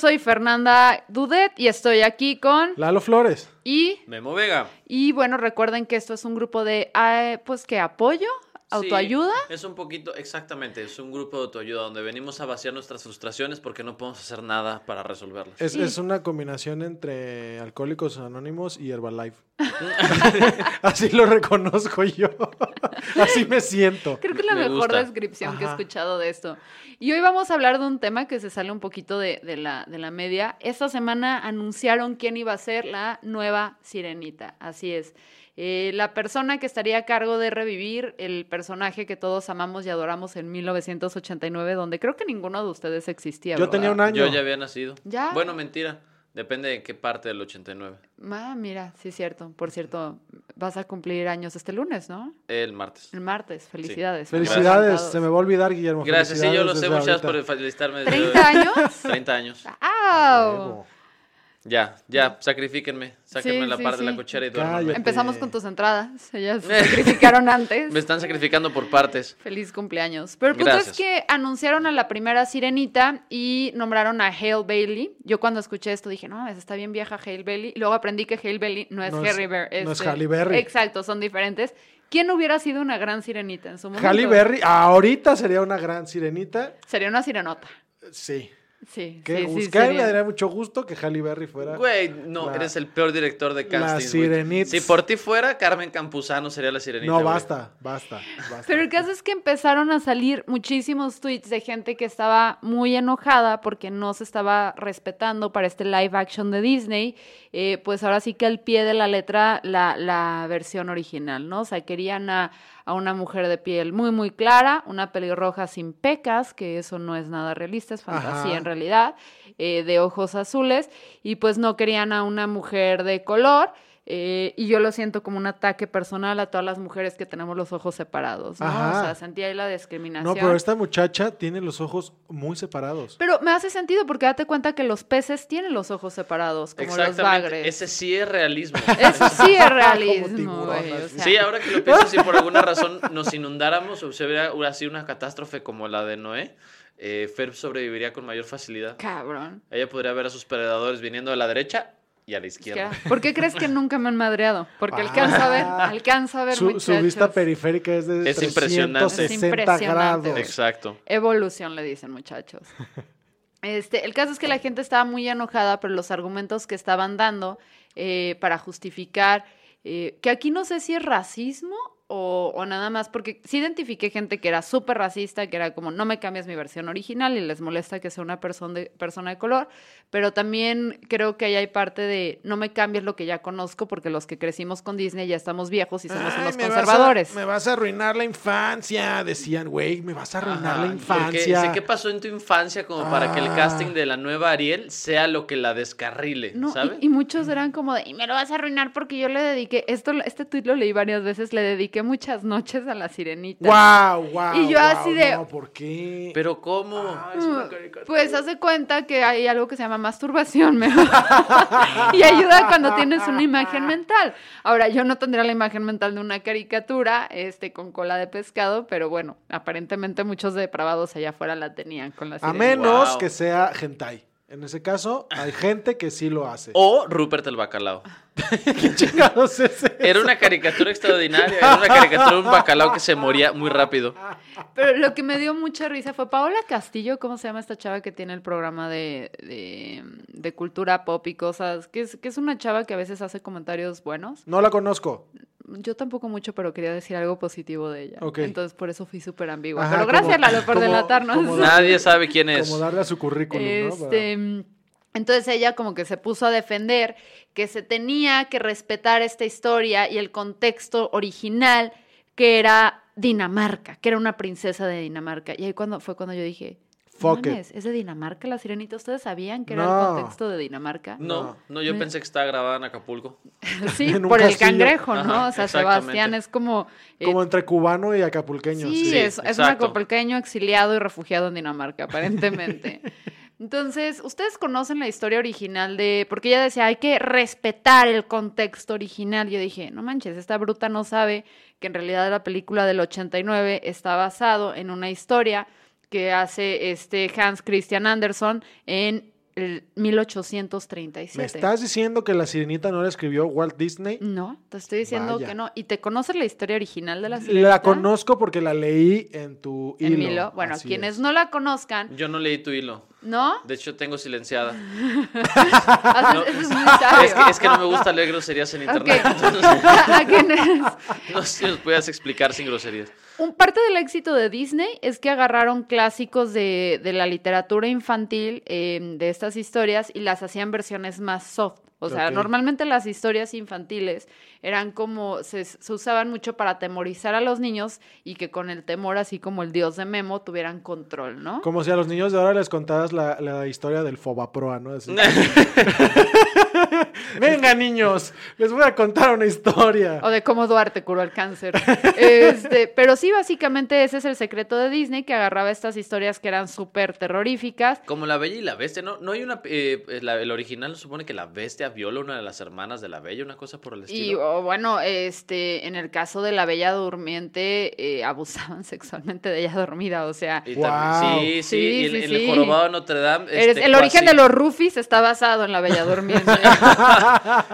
Soy Fernanda Dudet y estoy aquí con Lalo Flores. y Memo Vega. y bueno, recuerden que esto es un grupo de eh, pues que apoyo, autoayuda. Sí, es un poquito, exactamente, es un grupo de autoayuda donde venimos a vaciar nuestras frustraciones porque no podemos hacer nada para resolverlas. Es, Sí. es una combinación entre Alcohólicos Anónimos y Herbalife. Así lo reconozco yo. Así me siento. Creo que es la Me mejor gusta. descripción que he escuchado de esto. Y hoy vamos a hablar de un tema que se sale un poquito de, de la, de la media. Esta semana anunciaron quién iba a ser la nueva sirenita. Así es. Eh, la persona que estaría a cargo de revivir el personaje que todos amamos y adoramos en 1989, donde creo que ninguno de ustedes existía. Yo ¿verdad? tenía un año. Yo ya había nacido. ¿Ya? Bueno, mentira. Depende de qué parte del 89. Ah, mira, sí, cierto. Por cierto, vas a cumplir años este lunes, ¿no? El martes. El martes. Felicidades. Felicidades, se me va a olvidar, Guillermo. Gracias, sí, yo lo sé. Muchas gracias por felicitarme. desde- 30 años. 30 años. ¡Au! Ya, ya, sacrifíquenme. Sáquenme Sí, la sí, parte de la cochera y duérmanme. Cállate. Empezamos con tus entradas. Ellas se sacrificaron antes. Me están sacrificando por partes. Feliz cumpleaños. Pero el punto es que anunciaron a la primera sirenita y nombraron a Hale Bailey. Yo cuando escuché esto dije, no, está bien vieja Hale Bailey. Y luego aprendí que Hale Bailey no es No es- Harry Berry. no es Halle Berry. Exacto, son diferentes. ¿Quién hubiera sido una gran sirenita en su momento? Halle Berry, ahorita sería una gran sirenita. Sería una sirenota. Sí. Sí, Qué sí, gusto. sí. Que me daría mucho gusto que Halle Berry fuera. Güey, no, La- eres el peor director de la castings. güey. sirenita. Si por ti fuera, Carmen Campuzano sería la sirenita. no, basta, basta, basta. Pero el caso es que empezaron a salir muchísimos tweets de gente que estaba muy enojada porque no se estaba respetando para este live action de Disney. Eh, pues ahora sí que al pie de la letra la, la versión original, ¿no? O sea, querían a, a una mujer de piel muy, muy clara, una pelirroja sin pecas, que eso no es nada realista, es fantasía Ajá. en realidad, eh, de ojos azules, y pues no querían a una mujer de color. eh, y yo lo siento como un ataque personal a todas las mujeres que tenemos los ojos separados, ¿no? Ajá. O sea, sentí ahí la discriminación. No, pero esta muchacha tiene los ojos muy separados. Pero me hace sentido porque date cuenta que los peces tienen los ojos separados, como los Exactamente. bagres. Ese sí es realismo. Eso sí es Como realismo, tiburón, güey. o así. sea. Sí, ahora que lo pienso, si por alguna razón nos inundáramos o se hubiera hubiera sido una catástrofe como la de Noé, eh, Fer sobreviviría con mayor facilidad. Cabrón. Ella podría ver a sus predadores viniendo de la derecha y a la izquierda. ¿Por qué crees que nunca me han madreado? Porque alcanza a ver, Ah. alcanza a ver, Su, vista periférica es de Es impresionante. 360 Es impresionante. grados. Exacto. Evolución, le dicen muchachos. Este, el caso es que la gente estaba muy enojada por los argumentos que estaban dando eh, para justificar eh, que aquí no sé si es racismo o, o nada más, porque sí identifiqué gente que era súper racista, que era como, no me cambias mi versión original y les molesta que sea una persona de, persona de color, pero también creo que ahí hay parte de, no me cambies lo que ya conozco, porque los que crecimos con Disney ya estamos viejos y somos Ay, unos me vas a- conservadores. me vas a arruinar la infancia, decían, güey, me vas a arruinar Ajá, la porque infancia. sé qué pasó en tu infancia como para que el Ah. casting de la nueva Ariel sea lo que la descarrile, No, y- ¿sabes? y, muchos eran como de, y me lo vas a arruinar porque yo le dediqué, esto, este tuit lo leí varias veces, le dediqué muchas noches a la sirenita. Guau, guau. Y yo así de- No, ¿por qué? Pero ¿cómo? Ah, es una caricatura. Pues hace cuenta que hay algo que se llama masturbación, me- y ayuda cuando tienes una imagen mental. Ahora, yo no tendría la imagen mental de una caricatura, este, con cola de pescado, pero bueno, aparentemente muchos depravados allá afuera la tenían con la A sirenita. menos Wow. que sea hentai. En ese caso, hay gente que sí lo hace. O Rupert el bacalao. ¿Qué chingados es ese? Era una caricatura extraordinaria. Era una caricatura de un bacalao que se moría muy rápido. Pero lo que me dio mucha risa fue Paola Castillo, ¿cómo se llama esta chava que tiene el programa de, de, de cultura pop y cosas? Que es, que es una chava que a veces hace comentarios buenos. No la conozco. Yo tampoco mucho, pero quería decir algo positivo de ella. Ok. Entonces por eso fui súper ambigua. Ajá, pero gracias, como- Lalo, por como- delatarnos. como- Nadie sabe quién es. Como darle a su currículum, ¿no? Este, entonces ella como que se puso a defender que se tenía que respetar esta historia y el contexto original que era Dinamarca, que era una princesa de Dinamarca. Y ahí cuando fue cuando yo dije, "No Fuck it. mames, ¿es de Dinamarca la sirenita? ¿Ustedes sabían que era No. el contexto de Dinamarca? No, no, yo pensé que estaba grabada en Acapulco. Sí, En por el cangrejo, ¿no? Ajá, o sea. Sebastián es como... eh, Como entre cubano y acapulqueño. Sí, sí. Es, es un acapulqueño exiliado y refugiado en Dinamarca, aparentemente. Entonces, ustedes conocen la historia original de. Porque ella decía, hay que respetar el contexto original. Yo dije, no manches, esta bruta no sabe que en realidad la película del 89 está basado en una historia que hace este Hans Christian Andersen en el 1837. ¿Me estás diciendo que la sirenita no la escribió Walt Disney? No, te estoy diciendo Vaya. que no. ¿Y te conoces la historia original de la sirenita? La conozco porque la leí en tu hilo. En mi hilo. Bueno, Así quienes es. no la conozcan, Yo no leí tu hilo. ¿no? De hecho, tengo silenciada. No. Es que, es que no me gusta leer groserías en internet. Entonces, ¿A quienes? no sé si nos puedas explicar sin groserías. Un parte del éxito de Disney es que agarraron clásicos de, de la literatura infantil eh, de estas historias y las hacían versiones más soft. O sea, normalmente las historias infantiles eran como, se, se usaban mucho para atemorizar a los niños y que con el temor, así como el dios de Memo, tuvieran control, ¿no? Como si a los niños de ahora les contaras la, la historia del Fobaproa, ¿no? Así. Venga, niños, les voy a contar una historia. O de cómo Duarte curó el cáncer. Este, pero sí, básicamente ese es el secreto de Disney, que agarraba estas historias que eran súper terroríficas Como la Bella y la Bestia, ¿no? No hay una... eh, la- el original supone que la Bestia viola a una de las hermanas de la Bella, una cosa por el Y estilo. o, bueno, este, en el caso de la Bella Durmiente, eh, abusaban sexualmente de ella dormida, o sea, Y Guau. también- sí, sí, Sí, y el, sí, el jorobado de Notre Dame. este, el origen de los Rufis está basado en la Bella Durmiente.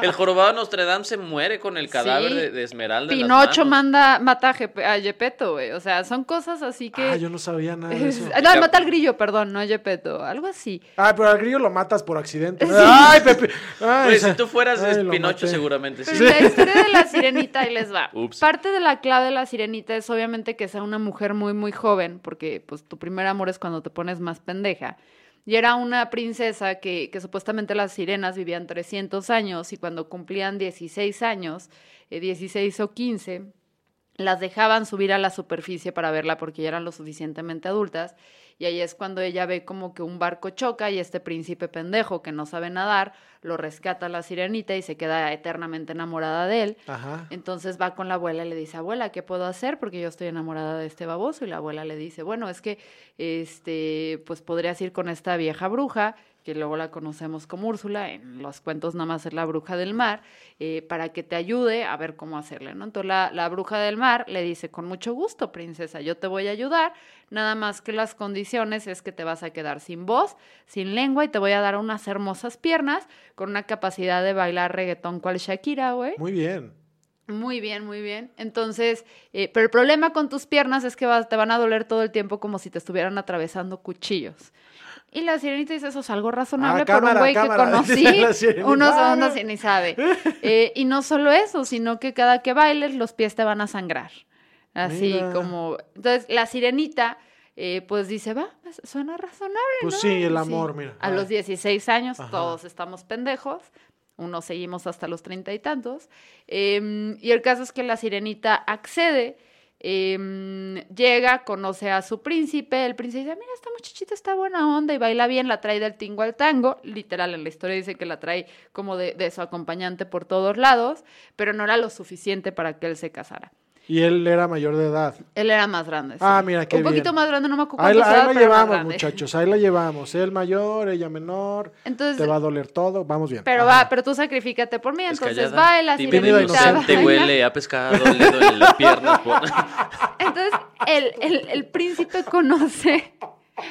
El jorobado de Notre Dame se muere con el cadáver Sí. de, de Esmeralda. en las Pinocho manda, mata a, Gepetto, güey, o sea, son cosas así que... Ah, yo no sabía nada de eso. no, mata al grillo, perdón, no a Gepetto, algo así. Ah, pero al grillo lo matas por accidente. Ay, Pepe. Ay, Oye, si tú fueras Ay, Pinocho, maté. seguramente sí. La historia de la sirenita, ahí les va. Ups. Parte de la clave de la sirenita es obviamente que sea una mujer muy, muy joven, porque pues tu primer amor es cuando te pones más pendeja. Y era una princesa que, que supuestamente las sirenas vivían 300 años y cuando cumplían 16 años, eh, 16 o 15, las dejaban subir a la superficie para verla porque ya eran lo suficientemente adultas. Y ahí es cuando ella ve como que un barco choca y este príncipe pendejo que no sabe nadar lo rescata a la sirenita y se queda eternamente enamorada de él. Ajá. Entonces va con la abuela y le dice, abuela, ¿qué puedo hacer? Porque yo estoy enamorada de este baboso. Y la abuela le dice, bueno, es que, este, pues podrías ir con esta vieja bruja, que luego la conocemos como Úrsula, en los cuentos nada más es la bruja del mar, eh, para que te ayude a ver cómo hacerle, ¿no? Entonces la, la bruja del mar le dice, con mucho gusto, princesa, yo te voy a ayudar, nada más que las condiciones es que te vas a quedar sin voz, sin lengua y te voy a dar unas hermosas piernas con una capacidad de bailar reggaetón cual Shakira, güey. Muy bien. Muy bien, muy bien. Entonces, eh, pero el problema con tus piernas es que vas- te van a doler todo el tiempo como si te estuvieran atravesando cuchillos. Y la sirenita dice, eso es algo razonable Ah, por un güey que conocí. dice la sirenita. Uno Ah. uno sí ni sabe. Eh, y no solo eso, sino que cada que bailes los pies te van a sangrar. Así Mira. como... Entonces, la sirenita... eh, pues dice, va, pues, suena razonable. Pues ¿no? sí, el Sí. amor, mira. A Ah. los 16 años Ajá. todos estamos pendejos, unos seguimos hasta los treinta y tantos. Em, y el caso es que la sirenita accede, em, llega, conoce a su príncipe, el príncipe dice, mira, esta muchachita está buena onda y baila bien, la trae del tingo al tango, literal en la historia dice que la trae como de, de su acompañante por todos lados, pero no era lo suficiente para que él se casara. Y él era mayor de edad. Él era más grande. Ah, mira, qué Un poquito más grande, no me acuerdo Ahí la, ahí la llevamos, muchachos. Ahí la llevamos. Él mayor, ella menor. Entonces, Te va a doler todo. Vamos bien. Pero Ajá. va, pero tú sacrifícate por mí, Es entonces callada, baila, sirenita, inocente, huele a pescado, le duele las piernas. por- Entonces, el, el, el príncipe conoce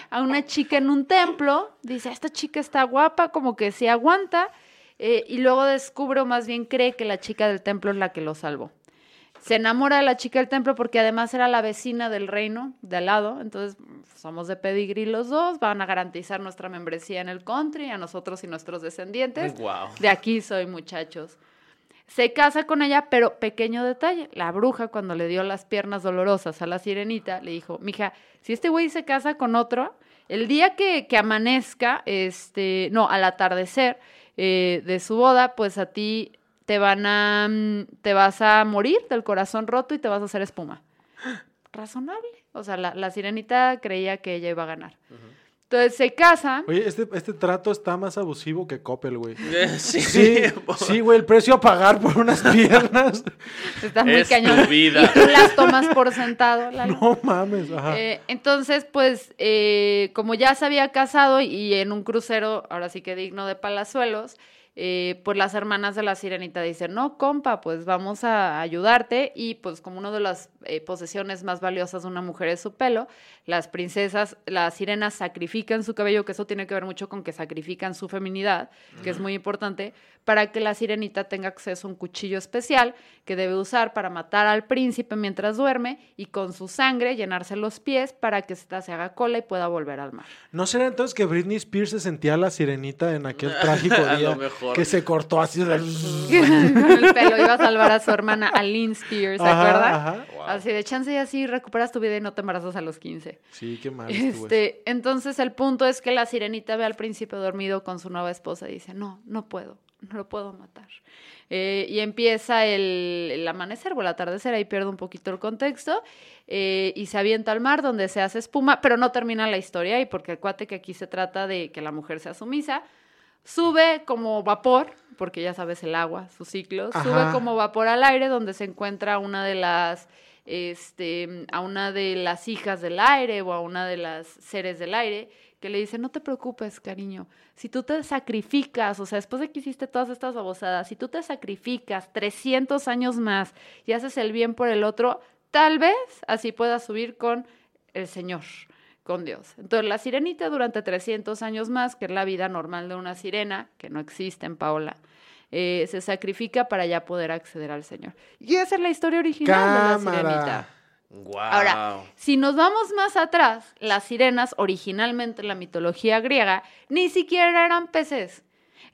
a una chica en un templo, dice, esta chica está guapa, como que se aguanta, eh, y luego descubre, o más bien cree que la chica del templo es la que lo salvó. Se enamora de la chica del templo porque además era la vecina del reino de al lado, entonces somos de pedigrí los dos, van a garantizar nuestra membresía en el country, a nosotros y nuestros descendientes. Guau. De aquí soy, muchachos. Se casa con ella, pero pequeño detalle. La bruja, cuando le dio las piernas dolorosas a la sirenita, le dijo: Mija, si este güey se casa con otro, el día que, que amanezca, este, no, al atardecer eh, de su boda, pues a ti te van a. mm, te vas a morir del corazón roto y te vas a hacer espuma. Razonable. O sea, la, la sirenita creía que ella iba a ganar. Entonces se casa. Oye, este, este trato está más abusivo que Coppel, güey. Sí, Sí, sí, güey, el precio a pagar por unas piernas. Está muy Es tu vida. Y tú las tomas por sentado, Lalo. No mames, ajá. Eh, entonces, pues, eh, como ya se había casado y en un crucero, ahora sí que digno de Palazuelos, eh, pues las hermanas de la sirenita dicen, no, compa, pues vamos a ayudarte. Y pues como una de las eh, posesiones más valiosas de una mujer es su pelo, las princesas, las sirenas sacrifican su cabello, que eso tiene que ver mucho con que sacrifican su feminidad, que es muy importante, para que la sirenita tenga acceso a un cuchillo especial que debe usar para matar al príncipe mientras duerme y con su sangre llenarse los pies para que ésta se haga cola y pueda volver al mar. ¿No será entonces que Britney Spears se sentía la sirenita en aquel trágico A día lo mejor. Que se cortó así? de- con el pelo iba a salvar a su hermana Aline Spears, ¿se ajá. Wow. Así de chance y así recuperas tu vida y no te embarazas a los 15. Sí, qué mal. Este, entonces el punto es que la sirenita ve al príncipe dormido con su nueva esposa y dice, no, no puedo, no lo puedo matar. Eh, y empieza el, el amanecer o el atardecer, ahí pierde un poquito el contexto, eh, y se avienta al mar donde se hace espuma, pero no termina la historia, y porque acuate que aquí se trata de que la mujer sea sumisa, sube como vapor, porque ya sabes el agua, sus ciclos, sube Ajá. como vapor al aire donde se encuentra una de las este a una de las hijas del aire o a una de las seres del aire que le dice, "No te preocupes, cariño. Si tú te sacrificas, o sea, después de que hiciste todas estas babosadas, si tú te sacrificas 300 años más y haces el bien por el otro, tal vez así puedas subir con el Señor." Con Dios. Entonces, la sirenita durante 300 años más, que es la vida normal de una sirena, que no existe en Paola, eh, se sacrifica para ya poder acceder al Señor. Y esa es la historia original de la sirenita. Wow. Ahora, si nos vamos más atrás, las sirenas, originalmente en la mitología griega, ni siquiera eran peces.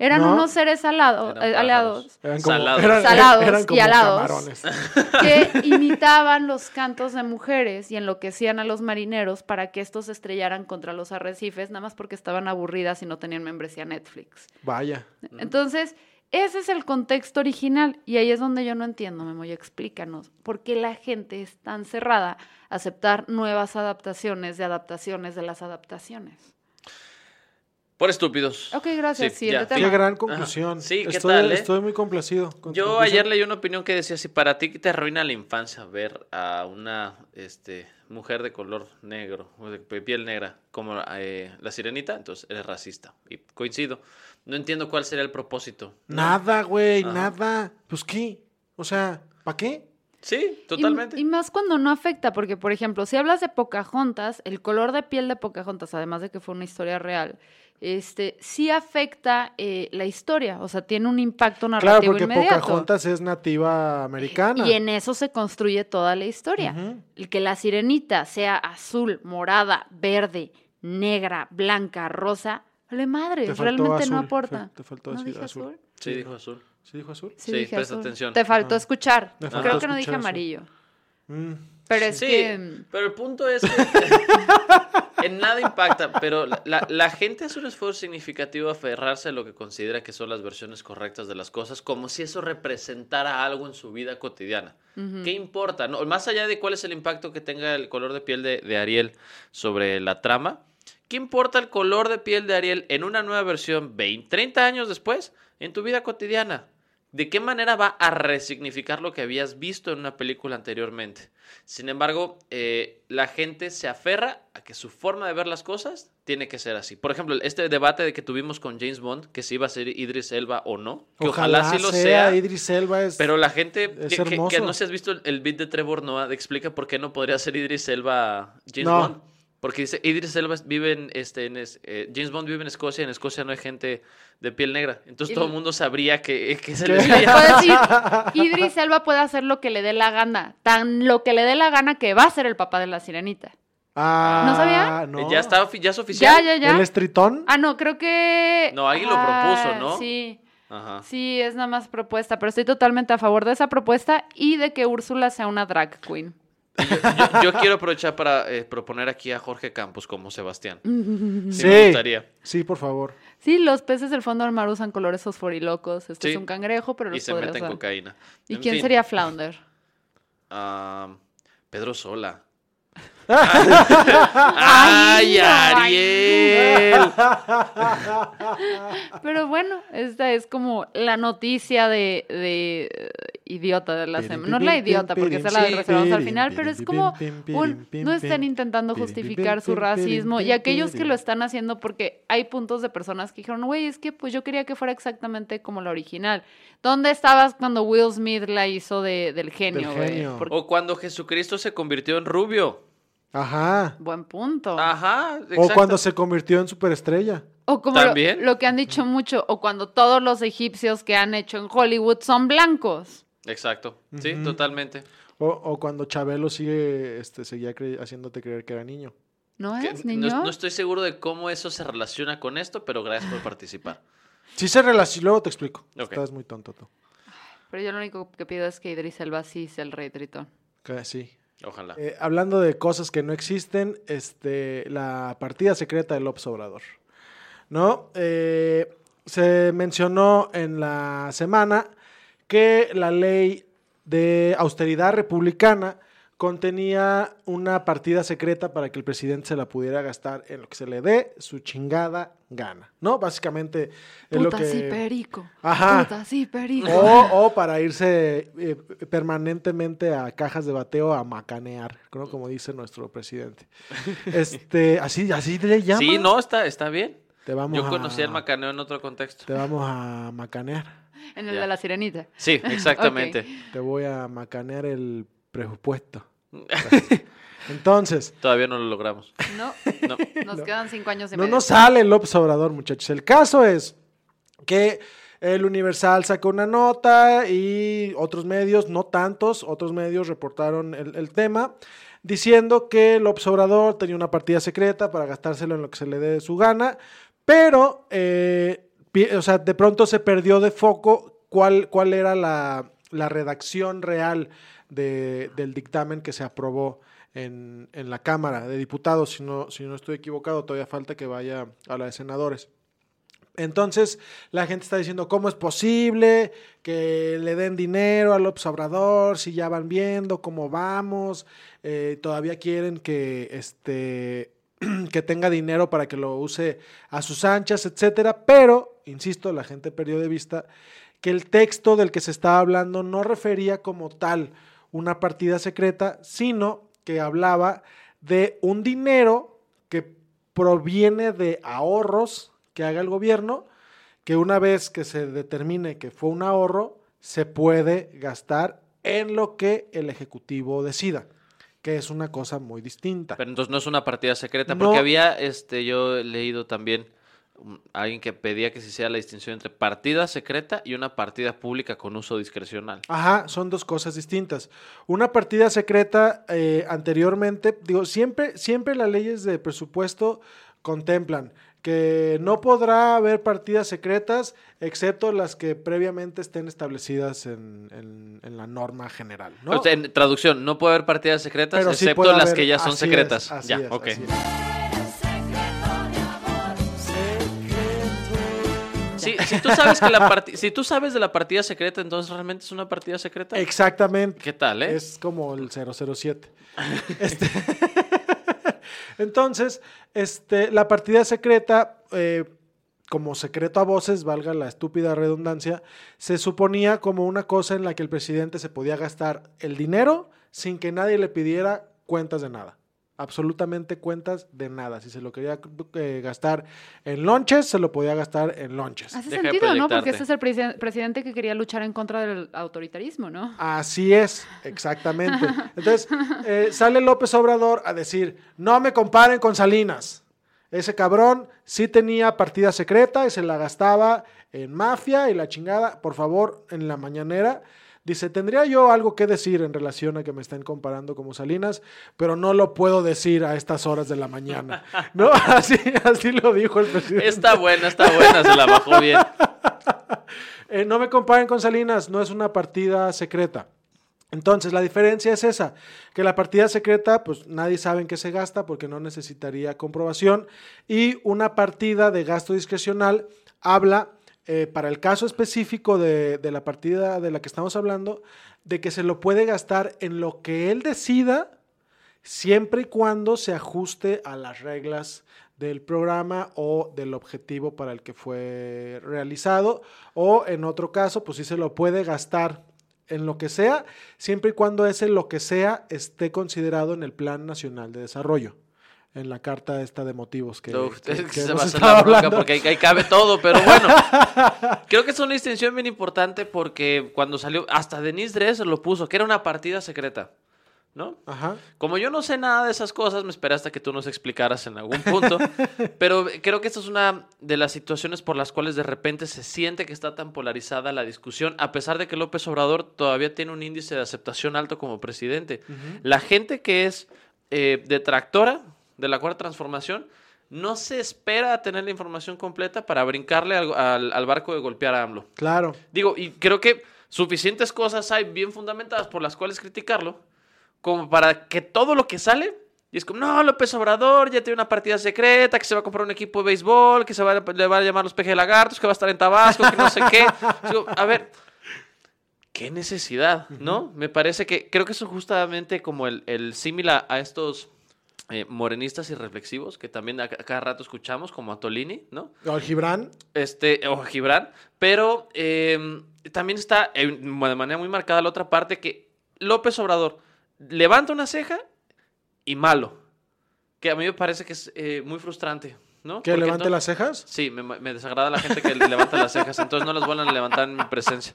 Eran ¿No? unos seres alado- Eran eh, alados Eran como, Salados. eran- Salados eran y como alados. camarones. que imitaban los cantos de mujeres y enloquecían a los marineros para que estos se estrellaran contra los arrecifes, nada más porque estaban aburridas y no tenían membresía Netflix. Vaya. Entonces, ese es el contexto original y ahí es donde yo no entiendo, Memoy, explícanos, ¿por qué la gente es tan cerrada a aceptar nuevas adaptaciones de adaptaciones de las adaptaciones? Por estúpidos. Ok, gracias. Sí, ya. Qué gran Ajá. conclusión. Sí, ¿qué estoy, tal, eh? estoy muy complacido. con Yo ayer leí una opinión que decía, si para ti te arruina la infancia ver a una este, mujer de color negro, o de piel negra, como eh, la sirenita, entonces eres racista. Y coincido. No entiendo cuál sería el propósito. Nada, güey, nada. Pues qué. O sea, ¿para qué? Sí, totalmente. Y, más cuando no afecta, porque por ejemplo, si hablas de Pocahontas, el color de piel de Pocahontas, además de que fue una historia real, este, sí afecta eh, la historia, o sea, tiene un impacto Claro, narrativo porque inmediato. Pocahontas es nativa americana. Y en eso se construye toda la historia. El que la sirenita sea azul, morada, verde, negra, blanca, rosa, vale madre, realmente azul, no aporta. te faltó ¿No decir azul? sí, dijo azul. ¿Sí dijo azul? Sí, dije presta azul. atención. Te faltó Ah. escuchar. Me faltó Creo que no dije azul. amarillo. Mm. Pero es Sí, que... pero el punto es que en nada impacta, pero la, la- la gente hace un esfuerzo significativo a aferrarse a lo que considera que son las versiones correctas de las cosas, como si eso representara algo en su vida cotidiana. ¿Qué importa? No, más allá de cuál es el impacto que tenga el color de piel de, de Ariel sobre la trama, ¿qué importa el color de piel de Ariel en una nueva versión 20, 30 años después en tu vida cotidiana? ¿De qué manera va a resignificar lo que habías visto en una película anteriormente? Sin embargo, eh, la gente se aferra a que su forma de ver las cosas tiene que ser así. Por ejemplo, este debate de que tuvimos con James Bond, que si iba a ser Idris Elba o no, que ojalá, sí lo sea, Idris Elba es... pero la gente es que, que- que hermoso. no se has visto el, el beat de Trevor Noah explica por qué no podría ser Idris Elba James No. Bond. Porque dice, Idris Elba vive en, este, en es- eh, James Bond vive en Escocia, en Escocia no hay gente de piel negra. Entonces Y todo el mundo sabría que, el ¿Qué? Les decir, Idris Elba puede hacer lo que le dé la gana. Tan lo que le dé la gana que va a ser el papá de la sirenita. Ah, ¿No sabía? no. Ya está, ya es oficial. Ya, ya, ya. ¿Él es tritón? Ah, no, creo que. No, ahí lo propuso, ¿no? Sí. Ajá. Sí, es nada más propuesta, pero estoy totalmente a favor de esa propuesta y de que Úrsula sea una drag queen. Yo, yo quiero aprovechar para eh, proponer aquí a Jorge Campos como Sebastián. Sí, Sí. me gustaría. Sí, por favor. Sí, los peces del fondo del mar usan colores fosforilocos. Este Sí. es un cangrejo, pero Y los se podría meten usar. cocaína. ¿Y En quién fin. sería Flounder? Pedro Sola. Ay, ¡Ay, no, Ariel! Pero bueno, esta es como la noticia de, de, idiota de la semana. No es la idiota, porque esa la reservamos al final, pero es como un, no están intentando justificar su racismo y aquellos que lo están haciendo porque hay puntos de personas que dijeron, güey, es que pues yo quería que fuera exactamente como la original. ¿Dónde estabas cuando Will Smith la hizo de, del genio, Del güey? genio. Porque- O cuando Jesucristo se convirtió en rubio. Ajá. Buen punto. Ajá, O cuando se convirtió en superestrella. O como lo que han dicho mucho, o cuando todos los egipcios que han hecho en Hollywood son blancos. Exacto, sí, totalmente. O, o cuando Chabelo sigue, este, seguía cre- haciéndote creer que era niño. ¿No es, no, niño? no estoy seguro de cómo eso se relaciona con esto, pero gracias por participar. Sí se relaciona, luego te explico. Estás muy tonto tú. Pero yo lo único que pido es que Idris Elba sí sea el rey tritón. Que sí. Ojalá. Eh, hablando de cosas que no existen, este, la partida secreta del López Obrador. ¿No? Eh, se mencionó en la semana que la ley de austeridad republicana contenía una partida secreta para que el presidente se la pudiera gastar en lo que se le dé su chingada gana, ¿no? Básicamente es lo Puta, que... sí, perico. Ajá. Puta, sí, perico. O, o para irse eh, permanentemente a cajas de bateo a macanear, ¿no? como dice nuestro presidente. Este, así, así le llaman. Sí, no, está, está bien. Te vamos Yo a- conocía el macaneo en otro contexto. Te vamos a macanear. En el de la sirenita. Sí, exactamente. Te voy a macanear el presupuesto. Entonces, Todavía no lo logramos. No, No. nos quedan cinco años y no medio. nos sale el López Obrador, muchachos. El caso es que el Universal sacó una nota y otros medios, no tantos, otros medios reportaron el, el tema, diciendo que López Obrador tenía una partida secreta para gastárselo en lo que se le dé su gana, pero, eh, o sea, de pronto se perdió de foco cuál, cuál era la, la redacción real de- del dictamen que se aprobó en, en la Cámara de Diputados. Si no, si no estoy equivocado, todavía falta que vaya a la de senadores. Entonces, la gente está diciendo, ¿cómo es posible que le den dinero a López Obrador si ya van viendo cómo vamos? Eh, todavía quieren que, este, que tenga dinero para que lo use a sus anchas, etcétera. Pero, insisto, la gente perdió de vista que el texto del que se estaba hablando no refería como tal una partida secreta, sino que hablaba de un dinero que proviene de ahorros que haga el gobierno, que una vez que se determine que fue un ahorro, se puede gastar en lo que el Ejecutivo decida, que es una cosa muy distinta. Pero entonces no es una partida secreta, porque No. había, este, yo he leído también alguien que pedía que se hiciera la distinción entre partida secreta y una partida pública con uso discrecional. Ajá, son dos cosas distintas. Una partida secreta eh, anteriormente, digo, siempre, siempre las leyes de presupuesto contemplan que no podrá haber partidas secretas excepto las que previamente estén establecidas en, en- en la norma general. ¿no? O sea, en traducción, no puede haber partidas secretas Pero excepto las haber- que ya son así es, secretas. así ya, es, ok. así es. Sí, si tú sabes que la parti- si tú sabes de la partida secreta, entonces realmente es una partida secreta. Exactamente. ¿Qué tal, eh? Es como el 007. Este, Entonces, este, la partida secreta, eh, como secreto a voces, valga la estúpida redundancia, se suponía como una cosa en la que el presidente se podía gastar el dinero sin que nadie le pidiera cuentas de nada. Absolutamente cuentas de nada. Si se lo quería eh, gastar en lonches, se lo podía gastar en lonches. Hace Deja sentido, ¿no? Porque este es el presi- presidente que quería luchar en contra del autoritarismo, ¿no? Así es, exactamente. Entonces, eh, sale López Obrador a decir, no me comparen con Salinas. Ese cabrón sí tenía partida secreta y se la gastaba en mafia y la chingada. Por favor, en la mañanera. Dice, tendría yo algo que decir en relación a que me estén comparando como Salinas, pero no lo puedo decir a estas horas de la mañana. ¿No? Así, así lo dijo el presidente. Está buena, está buena, se la bajó bien. Eh, no me comparen con Salinas, no es una partida secreta. Entonces, la diferencia es esa, que la partida secreta, pues nadie sabe en qué se gasta porque no necesitaría comprobación. Y una partida de gasto discrecional habla, eh, para el caso específico de, de la partida de la que estamos hablando, de que se lo puede gastar en lo que él decida, siempre y cuando se ajuste a las reglas del programa o del objetivo para el que fue realizado o en otro caso pues sí se lo puede gastar en lo que sea siempre y cuando ese lo que sea esté considerado en el Plan Nacional de Desarrollo en la carta esta de motivos que, Uf, que- que que se hemos la hablando. porque ahí, ahí cabe todo, pero bueno. Creo que es una distinción bien importante porque cuando salió, hasta Denise Dresser lo puso, que era una partida secreta, ¿no? Ajá. Como yo no sé nada de esas cosas, me esperé hasta que tú nos explicaras en algún punto. pero creo que esta es una de las situaciones por las cuales de repente se siente que está tan polarizada la discusión, a pesar de que López Obrador todavía tiene un índice de aceptación alto como presidente. La gente que es eh, detractora de la cuarta transformación no se espera tener la información completa para brincarle al, al- al barco de golpear a AMLO. Claro. Digo, y creo que suficientes cosas hay bien fundamentadas por las cuales criticarlo, como para que todo lo que sale, y es como, no, López Obrador ya tiene una partida secreta, que se va a comprar un equipo de béisbol, que se va a, le va a llamar los peje lagartos, que va a estar en Tabasco, que no sé qué. Digo, a ver, qué necesidad, ¿no? Me parece que, creo que eso es justamente como el, el símil a estos eh, morenistas y reflexivos, que también a, a cada rato escuchamos, como a Tolini, ¿no? O Gibran. este, o Gibran, pero eh, también está eh, de manera muy marcada la otra parte que López Obrador levanta una ceja y malo, que a mí me parece que es eh, muy frustrante, ¿no? que Porque levante entonces- las cejas. Sí, me, me desagrada la gente que levanta las cejas, entonces no las vuelvan a levantar en mi presencia.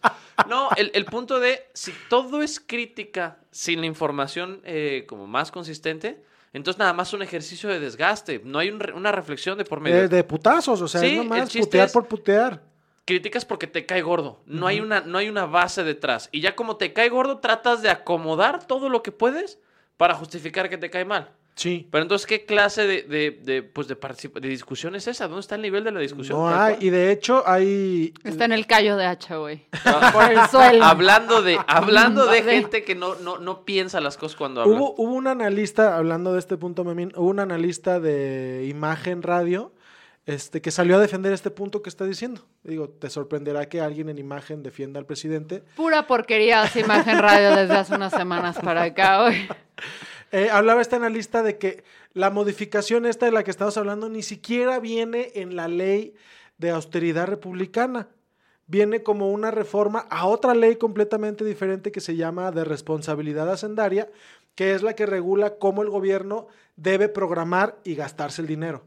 No, el, el punto de si todo es crítica sin la información como más consistente, entonces nada más un ejercicio de desgaste, no hay un una reflexión de por medio. De, de putazos, o sea, Sí, es nomás putear es- por putear. criticas porque te cae gordo. No, hay una, no hay una base detrás. Y ya como te cae gordo, tratas de acomodar todo lo que puedes para justificar que te cae mal. Sí. Pero entonces, ¿qué clase de, de, de, pues de, discusión es esa? ¿Dónde está el nivel de la discusión? No hay. Y de hecho hay. Está en el callo de hacha, güey. Ah, Por el suelo. hablando de, hablando de gente que no, no, no piensa las cosas cuando habla. Hubo, hubo un analista, hablando de este punto, Memín, hubo un analista de imagen radio este, que salió a defender este punto que está diciendo. Digo, te sorprenderá que alguien en imagen defienda al presidente. Pura porquería hace imagen radio desde hace unas semanas para acá, güey. Eh, hablaba este analista de que la modificación esta de la que estamos hablando ni siquiera viene en la ley de austeridad republicana. Viene como una reforma a otra ley completamente diferente que se llama de responsabilidad hacendaria, que es la que regula cómo el gobierno debe programar y gastarse el dinero.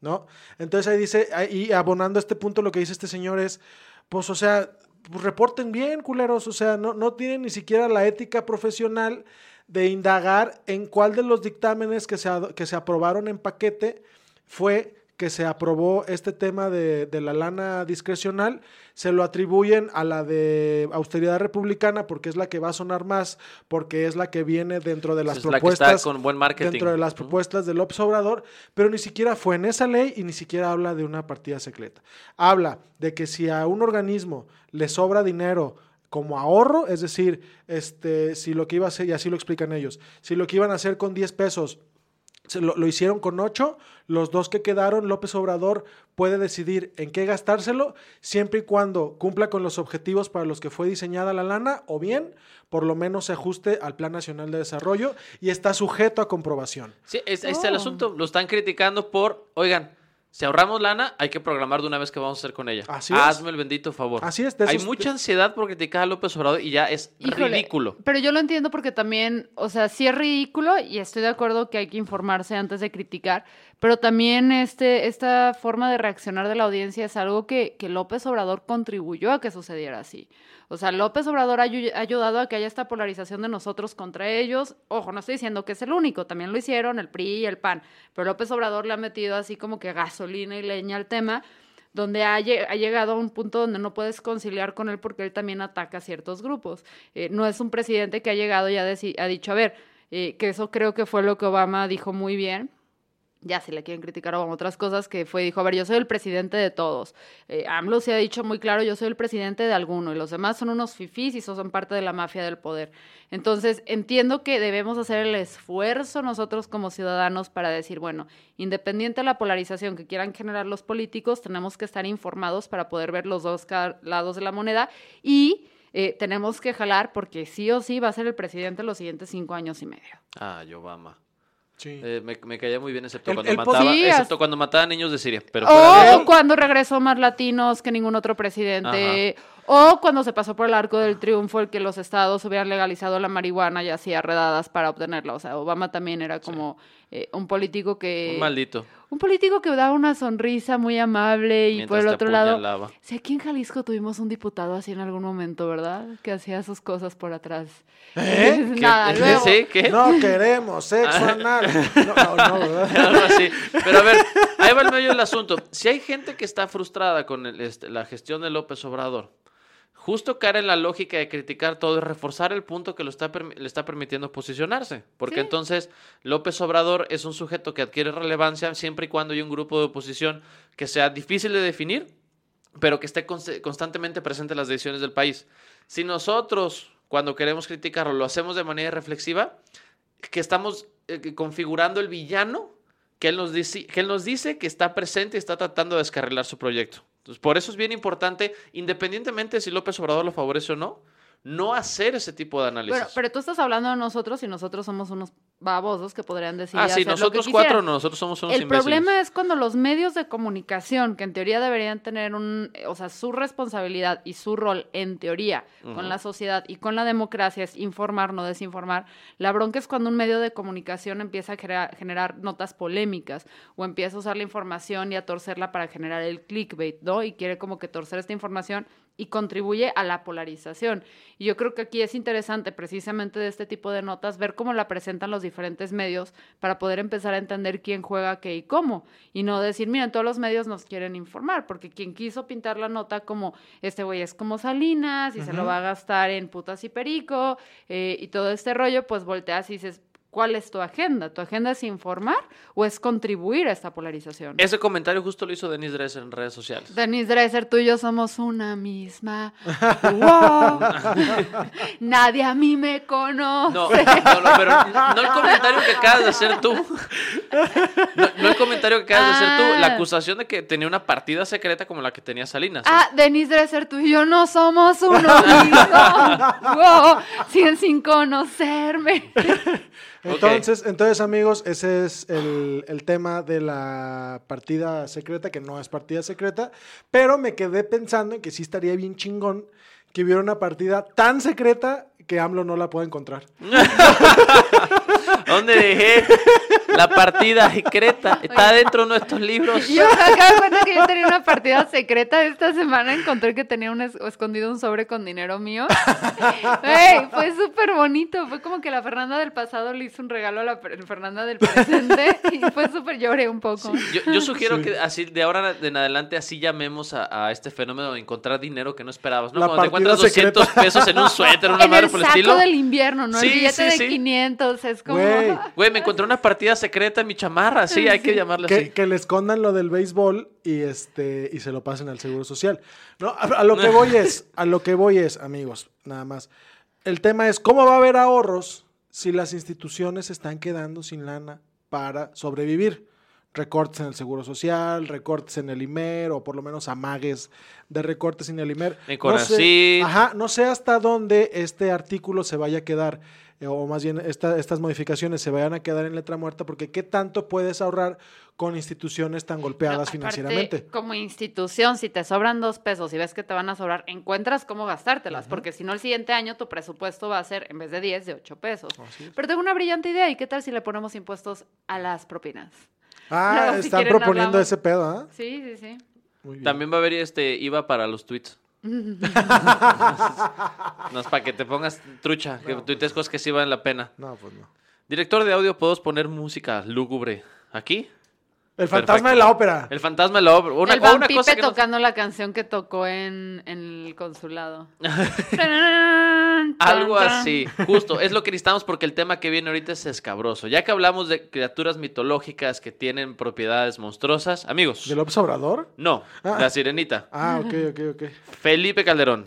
¿No? Entonces ahí dice, y abonando a este punto, lo que dice este señor es, pues, o sea, pues, reporten bien, culeros, o sea, no, no tienen ni siquiera la ética profesional de indagar en cuál de los dictámenes que se, que se aprobaron en paquete fue que se aprobó este tema de, de la lana discrecional, se lo atribuyen a la de austeridad republicana porque es la que va a sonar más, porque es la que viene dentro de las es la que propuestas está con buen marketing. dentro de las propuestas de López Obrador, pero ni siquiera fue en esa ley y ni siquiera habla de una partida secreta. Habla de que si a un organismo le sobra dinero como ahorro, es decir, este, si lo que iba a hacer, y así lo explican ellos, si lo que iban a hacer con 10 pesos se lo, lo hicieron con 8, los dos que quedaron, López Obrador puede decidir en qué gastárselo, siempre y cuando cumpla con los objetivos para los que fue diseñada la lana, o bien, por lo menos se ajuste al Plan Nacional de Desarrollo y está sujeto a comprobación. Sí, es, ahí está el Oh. asunto. Lo están criticando por, oigan, Si ahorramos lana, hay que programar de una vez qué vamos a hacer con ella. Así es. Hazme el bendito favor. Así es, de Hay mucha ansiedad por criticar a López Obrador y ya es Híjole, ridículo. Pero yo lo entiendo porque también, o sea, sí es ridículo y estoy de acuerdo que hay que informarse antes de criticar, pero también este, esta forma de reaccionar de la audiencia es algo que, que López Obrador contribuyó a que sucediera así. O sea, López Obrador ha ayu- ha ayudado a que haya esta polarización de nosotros contra ellos. Ojo, no estoy diciendo que es el único, también lo hicieron el PRI y el PAN, pero López Obrador le ha metido así como que gasolina y leña al tema donde ha, lle- ha llegado a un punto donde no puedes conciliar con él porque él también ataca a ciertos grupos. Eh, no es un presidente que ha llegado y ha dicho, a ver, eh, que eso creo que fue lo que Obama dijo muy bien. Ya si le quieren criticar Obama otras cosas, que fue, dijo, a ver, yo soy el presidente de todos. Eh, AMLO se ha dicho muy claro, yo soy el presidente de alguno y los demás son unos fifís y son parte de la mafia del poder. Entonces, entiendo que debemos hacer el esfuerzo nosotros como ciudadanos para decir, bueno, independiente de la polarización que quieran generar los políticos, tenemos que estar informados para poder ver los dos lados de la moneda y eh, tenemos que jalar porque sí o sí va a ser el presidente los siguientes cinco años y medio. Ay, Obama. Sí. Eh, me, me caía muy bien, excepto El- cuando el mataba, Sí, excepto cuando mataba niños de Siria. Pero de O cuando regresó más latinos que ningún otro presidente. O cuando se pasó por el arco del triunfo el que los estados hubieran legalizado la marihuana y hacía redadas para obtenerla. O sea, Obama también era como eh, un político que... un maldito. Un político que daba una sonrisa muy amable y Mientras por el otro lado... Sí, aquí en Jalisco tuvimos un diputado así en algún momento, ¿verdad? Que hacía sus cosas por atrás. ¿Eh? Nada, ¿Qué? luego... ¿Sí? ¿Qué? No queremos sexo anal. No, no, no, ¿verdad? Algo así. Pero a ver, ahí va el medio del asunto. Si hay gente que está frustrada con el, este, la gestión de López Obrador, justo caer en la lógica de criticar todo y reforzar el punto que lo está, le está permitiendo posicionarse. Porque Sí. entonces López Obrador es un sujeto que adquiere relevancia siempre y cuando hay un grupo de oposición que sea difícil de definir, pero que esté const- constantemente presente en las decisiones del país. Si nosotros, cuando queremos criticarlo, lo hacemos de manera reflexiva, que estamos eh, configurando el villano que él, nos dice, que él nos dice que está presente y está tratando de descarrilar su proyecto. Entonces, por eso es bien importante, independientemente de si López Obrador lo favorece o no, no hacer ese tipo de análisis. Pero tú estás hablando de nosotros y nosotros somos unos babosos que podrían decir. ah, sí, hacer lo que nosotros cuatro no, nosotros somos unos El imbéciles. problema es cuando los medios de comunicación, que en teoría deberían tener un, o sea, su responsabilidad y su rol en teoría con la sociedad y con la democracia es informar, no desinformar. La bronca es cuando un medio de comunicación empieza a crea- generar notas polémicas o empieza a usar la información y a torcerla para generar el clickbait, ¿no? Y quiere como que torcer esta información y contribuye a la polarización. Y yo creo que aquí es interesante precisamente de este tipo de notas ver cómo la presentan los diferentes medios para poder empezar a entender quién juega qué y cómo. Y no decir, miren, todos los medios nos quieren informar, porque quien quiso pintar la nota como este güey es como Salinas y se lo va a gastar en putas y perico eh, y todo este rollo, pues volteas y dices, ¿cuál es tu agenda? ¿Tu agenda es informar o es contribuir a esta polarización? Ese comentario justo lo hizo Denise Dresser en redes sociales. Denise Dresser, tú y yo somos una misma. Wow. Nadie a mí me conoce. No, no, no, pero no el comentario que acabas de hacer tú. No, no el comentario que acabas de hacer tú. La Ah. acusación de que tenía una partida secreta como la que tenía Salinas. Ah, Denise Dresser, tú y yo no somos uno mismo. wow. Siguen sin conocerme. Entonces, entonces, amigos, ese es el, el tema de la partida secreta, que no es partida secreta, pero me quedé pensando en que sí estaría bien chingón que hubiera una partida tan secreta que AMLO no la pueda encontrar. ¿Dónde dejé la partida secreta? Está dentro de nuestros libros. Yo me acabo de cuenta que yo tenía una partida secreta esta semana. Encontré que tenía un es- escondido un sobre con dinero mío. Ey, fue súper bonito. Fue como que la Fernanda del pasado le hizo un regalo a la Fernanda del presente. Y fue súper lloré un poco. Yo, yo sugiero que así de ahora en adelante así llamemos a, a este fenómeno de encontrar dinero que no esperabas, ¿no? La Cuando te partida encuentras 200 secreta. pesos en un suéter, una En madre el por el saco estilo. del invierno, ¿no? Sí, el billete sí, de sí. 500. Es como... Güey. Güey, me encontré una partida secreta en mi chamarra, sí, hay que llamarle Que, así. que le escondan lo del béisbol y este y se lo pasen al seguro social. No, a, a lo que voy es, a lo que voy es, amigos, nada más. El tema es cómo va a haber ahorros si las instituciones se están quedando sin lana para sobrevivir. Recortes en el seguro social, recortes en el IMER, o por lo menos amagues de recortes en el IMER. En No sé, ajá, no sé hasta dónde este artículo se vaya a quedar eh, o más bien esta- estas modificaciones se vayan a quedar en letra muerta, porque ¿qué tanto puedes ahorrar con instituciones tan golpeadas No, aparte, financieramente? Como institución, si te sobran dos pesos y ves que te van a sobrar, encuentras cómo gastártelas, porque si no, el siguiente año tu presupuesto va a ser, en vez de 10, de 8 pesos. Pero tengo una brillante idea, ¿y qué tal si le ponemos impuestos a las propinas? Ah, Luego, si están quieren, proponiendo hablamos. ese pedo, ¿ah? Sí, sí, sí. Muy bien. También va a haber este IVA para los tweets. No es para que te pongas trucha, que tuitees cosas que sí valen la pena. No, pues no. Director de audio, ¿podemos poner música lúgubre aquí? El fantasma Perfecto. de la ópera. El fantasma de la obra. Una, el o una cosa Pipe que no- tocando la canción que tocó en, en el consulado. Algo así, justo, es lo que necesitamos porque el tema que viene ahorita es escabroso. Ya que hablamos de criaturas mitológicas que tienen propiedades monstruosas, amigos, ¿De López Obrador? no, Ah. la sirenita, Ah, ok, ok, ok. Felipe Calderón.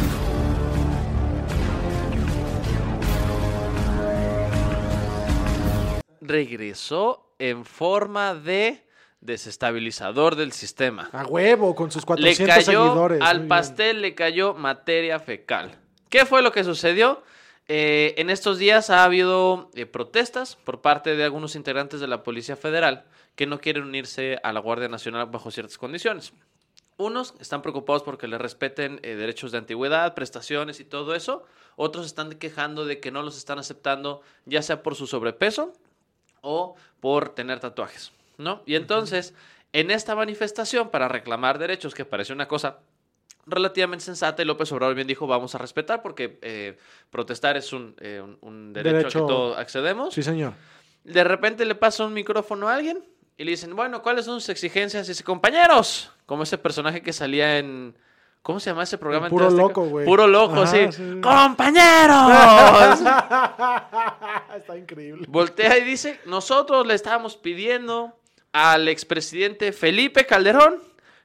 Regresó en forma de desestabilizador del sistema. A huevo, con sus Le 400 cayó seguidores. al pastel, le cayó materia fecal. ¿Qué fue lo que sucedió? Eh, en estos días ha habido eh, protestas por parte de algunos integrantes de la Policía Federal que no quieren unirse a la Guardia Nacional bajo ciertas condiciones. Unos están preocupados porque les respeten eh, derechos de antigüedad, prestaciones y todo eso. Otros están quejando de que no los están aceptando, ya sea por su sobrepeso o por tener tatuajes, ¿no? Y entonces, en esta manifestación para reclamar derechos, que parece una cosa relativamente sensata, y López Obrador bien dijo, vamos a respetar, porque eh, protestar es un, eh, un- un derecho, Derecho. al que todos accedemos. Sí, señor. De repente le pasa un micrófono a alguien y le dicen, bueno, ¿cuáles son sus exigencias? Y dice, compañeros, como ese personaje que salía en... ¿Cómo se llama ese programa? Puro? Loco, güey. Puro loco, Ajá, sí. sí. ¡Compañeros! Está increíble. Voltea y dice, nosotros le estábamos pidiendo al expresidente Felipe Calderón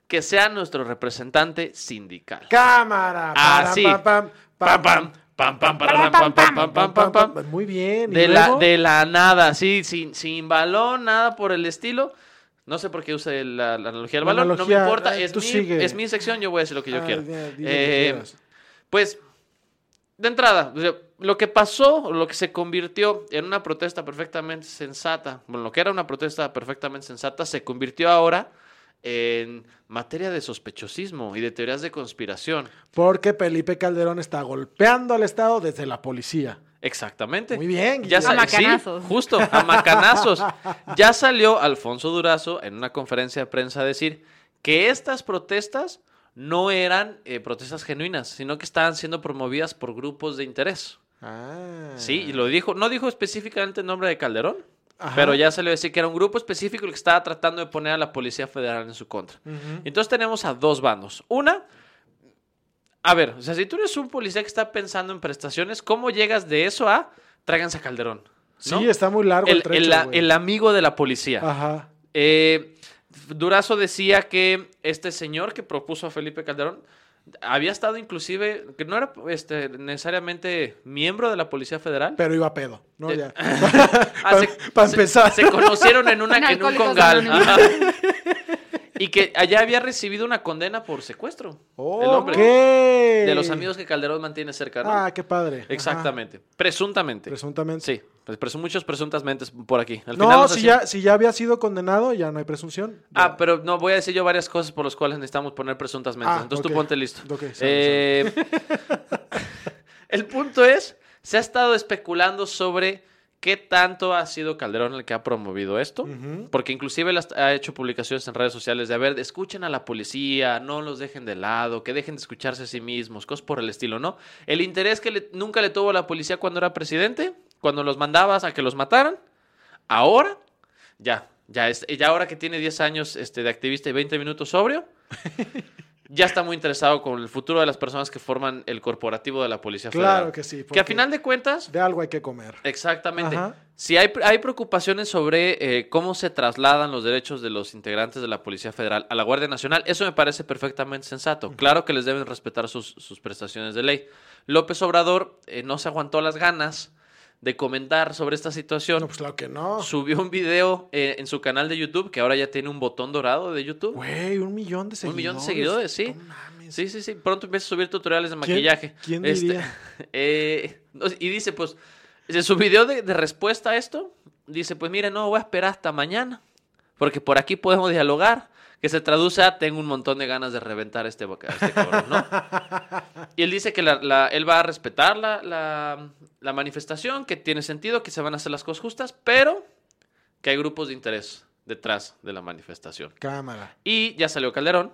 que sea nuestro representante sindical. Cámara. Ah, Param, sí. pam, pam, Pam, pam, pam, pam, pam, pam, pam, pam, pam, pam. Muy bien. ¿y De la, de la nada, sí, sin, sin balón, nada por el estilo. No sé por qué use la, la analogía del balón, analogía, no me importa, eh, es mi, sigue. es mi sección, yo voy a decir lo que yo Ah, quiero. Eh, pues, de entrada, o sea, lo que pasó, lo que se convirtió en una protesta perfectamente sensata, bueno, lo que era una protesta perfectamente sensata, se convirtió ahora en materia de sospechosismo y de teorías de conspiración. Porque Felipe Calderón está golpeando al Estado desde la policía. Exactamente. Muy bien, Ya A macanazos. sí, justo, a macanazos. ya salió Alfonso Durazo en una conferencia de prensa a decir que estas protestas no eran eh, protestas genuinas, sino que estaban siendo promovidas por grupos de interés. Ah. Sí, y lo dijo, no dijo específicamente el nombre de Calderón, Ajá. pero ya salió a decir que era un grupo específico el que estaba tratando de poner a la Policía Federal en su contra. Entonces tenemos a dos bandos. Una, a ver, o sea, si tú eres un policía que está pensando en prestaciones, ¿cómo llegas de eso a tráiganse a Calderón? ¿no? Sí, está muy largo el, el, trecho, el- güey. el amigo de la policía. Ajá. Eh, Durazo decía que este señor que propuso a Felipe Calderón había estado inclusive, que no era este, necesariamente miembro de la Policía Federal. Pero iba a pedo, ¿no? Eh, Ya. Ah, Para se- empezar. Se conocieron en, una, En en un congal. Y que allá había recibido una condena por secuestro. el hombre. De los amigos que Calderón mantiene cerca, ¿no? Ah, qué padre. Ajá. Exactamente. Presuntamente. Presuntamente. Sí. Pues muchos presuntamente por aquí. Al No, final si ya, si ya había sido condenado, ya no hay presunción. Ah, pero no, voy a decir yo varias cosas por las cuales necesitamos poner presuntamente. Ah, Entonces tú ponte listo. Ok, sale, Eh, el punto es, se ha estado especulando sobre qué tanto ha sido Calderón el que ha promovido esto. Porque inclusive ha hecho publicaciones en redes sociales de, a ver, escuchen a la policía, no los dejen de lado, que dejen de escucharse a sí mismos, cosas por el estilo, ¿no? El interés que le- nunca le tuvo a la policía cuando era presidente, cuando los mandabas a que los mataran, ahora, ya, ya, es, ya ahora que tiene 10 años este, de activista y 20 minutos sobrio, ya está muy interesado con el futuro de las personas que forman el corporativo de la Policía Claro Federal. que sí. Que a final de cuentas, De algo hay que comer. Exactamente. Ajá. Si hay, hay preocupaciones sobre eh, cómo se trasladan los derechos de los integrantes de la Policía Federal a la Guardia Nacional, eso me parece perfectamente sensato. Claro que les deben respetar sus, sus prestaciones de ley. López Obrador eh, no se aguantó las ganas de comentar sobre esta situación. No, pues claro que no. Subió un video eh, en su canal de YouTube, que ahora ya tiene un botón dorado de YouTube. Güey, un millón de seguidores. Un millón de seguidores, sí. No mames. Sí, sí, sí. Pronto empieza a subir tutoriales de ¿Quién- maquillaje. quién Este, diría? eh, y dice, pues, En su video de, de respuesta a esto, dice, pues mire, no, voy a esperar hasta mañana, porque por aquí podemos dialogar, que se traduce a, tengo un montón de ganas de reventar este, este cabrón, ¿no? Y él dice que la- la- él va a respetar la, la- la manifestación, que tiene sentido, que se van a hacer las cosas justas, pero que hay grupos de interés detrás de la manifestación. Cámara. Y ya salió Calderón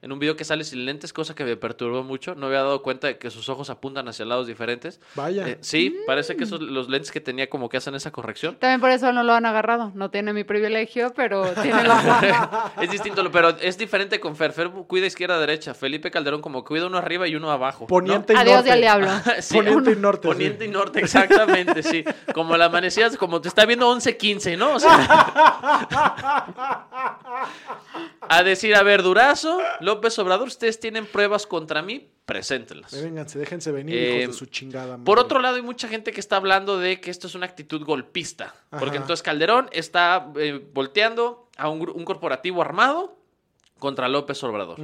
en un video que sale sin lentes, cosa que me perturbó mucho. No había dado cuenta de que sus ojos apuntan hacia lados diferentes. Vaya. Eh, sí, parece que esos, los lentes que tenía como que hacen esa corrección. También por eso no lo han agarrado. No tiene mi privilegio, pero tiene la es distinto, pero es diferente con Fer. Fer cuida izquierda-derecha. Felipe Calderón como cuida uno arriba y uno abajo. ¿no? Poniente y Adiós norte. al diablo. Sí, Poniente y norte. sí. Poniente y norte, exactamente, sí. Como la amanecías, como te está viendo 11-15, ¿no? O sea, a decir, a ver, Durazo, López Obrador, ustedes tienen pruebas contra mí, preséntenlas. Vénganse, déjense venir, Eh, hijos de su chingada. madre. Por otro lado, hay mucha gente que está hablando de que esto es una actitud golpista. Porque entonces Calderón está eh, volteando a un, un corporativo armado contra López Obrador.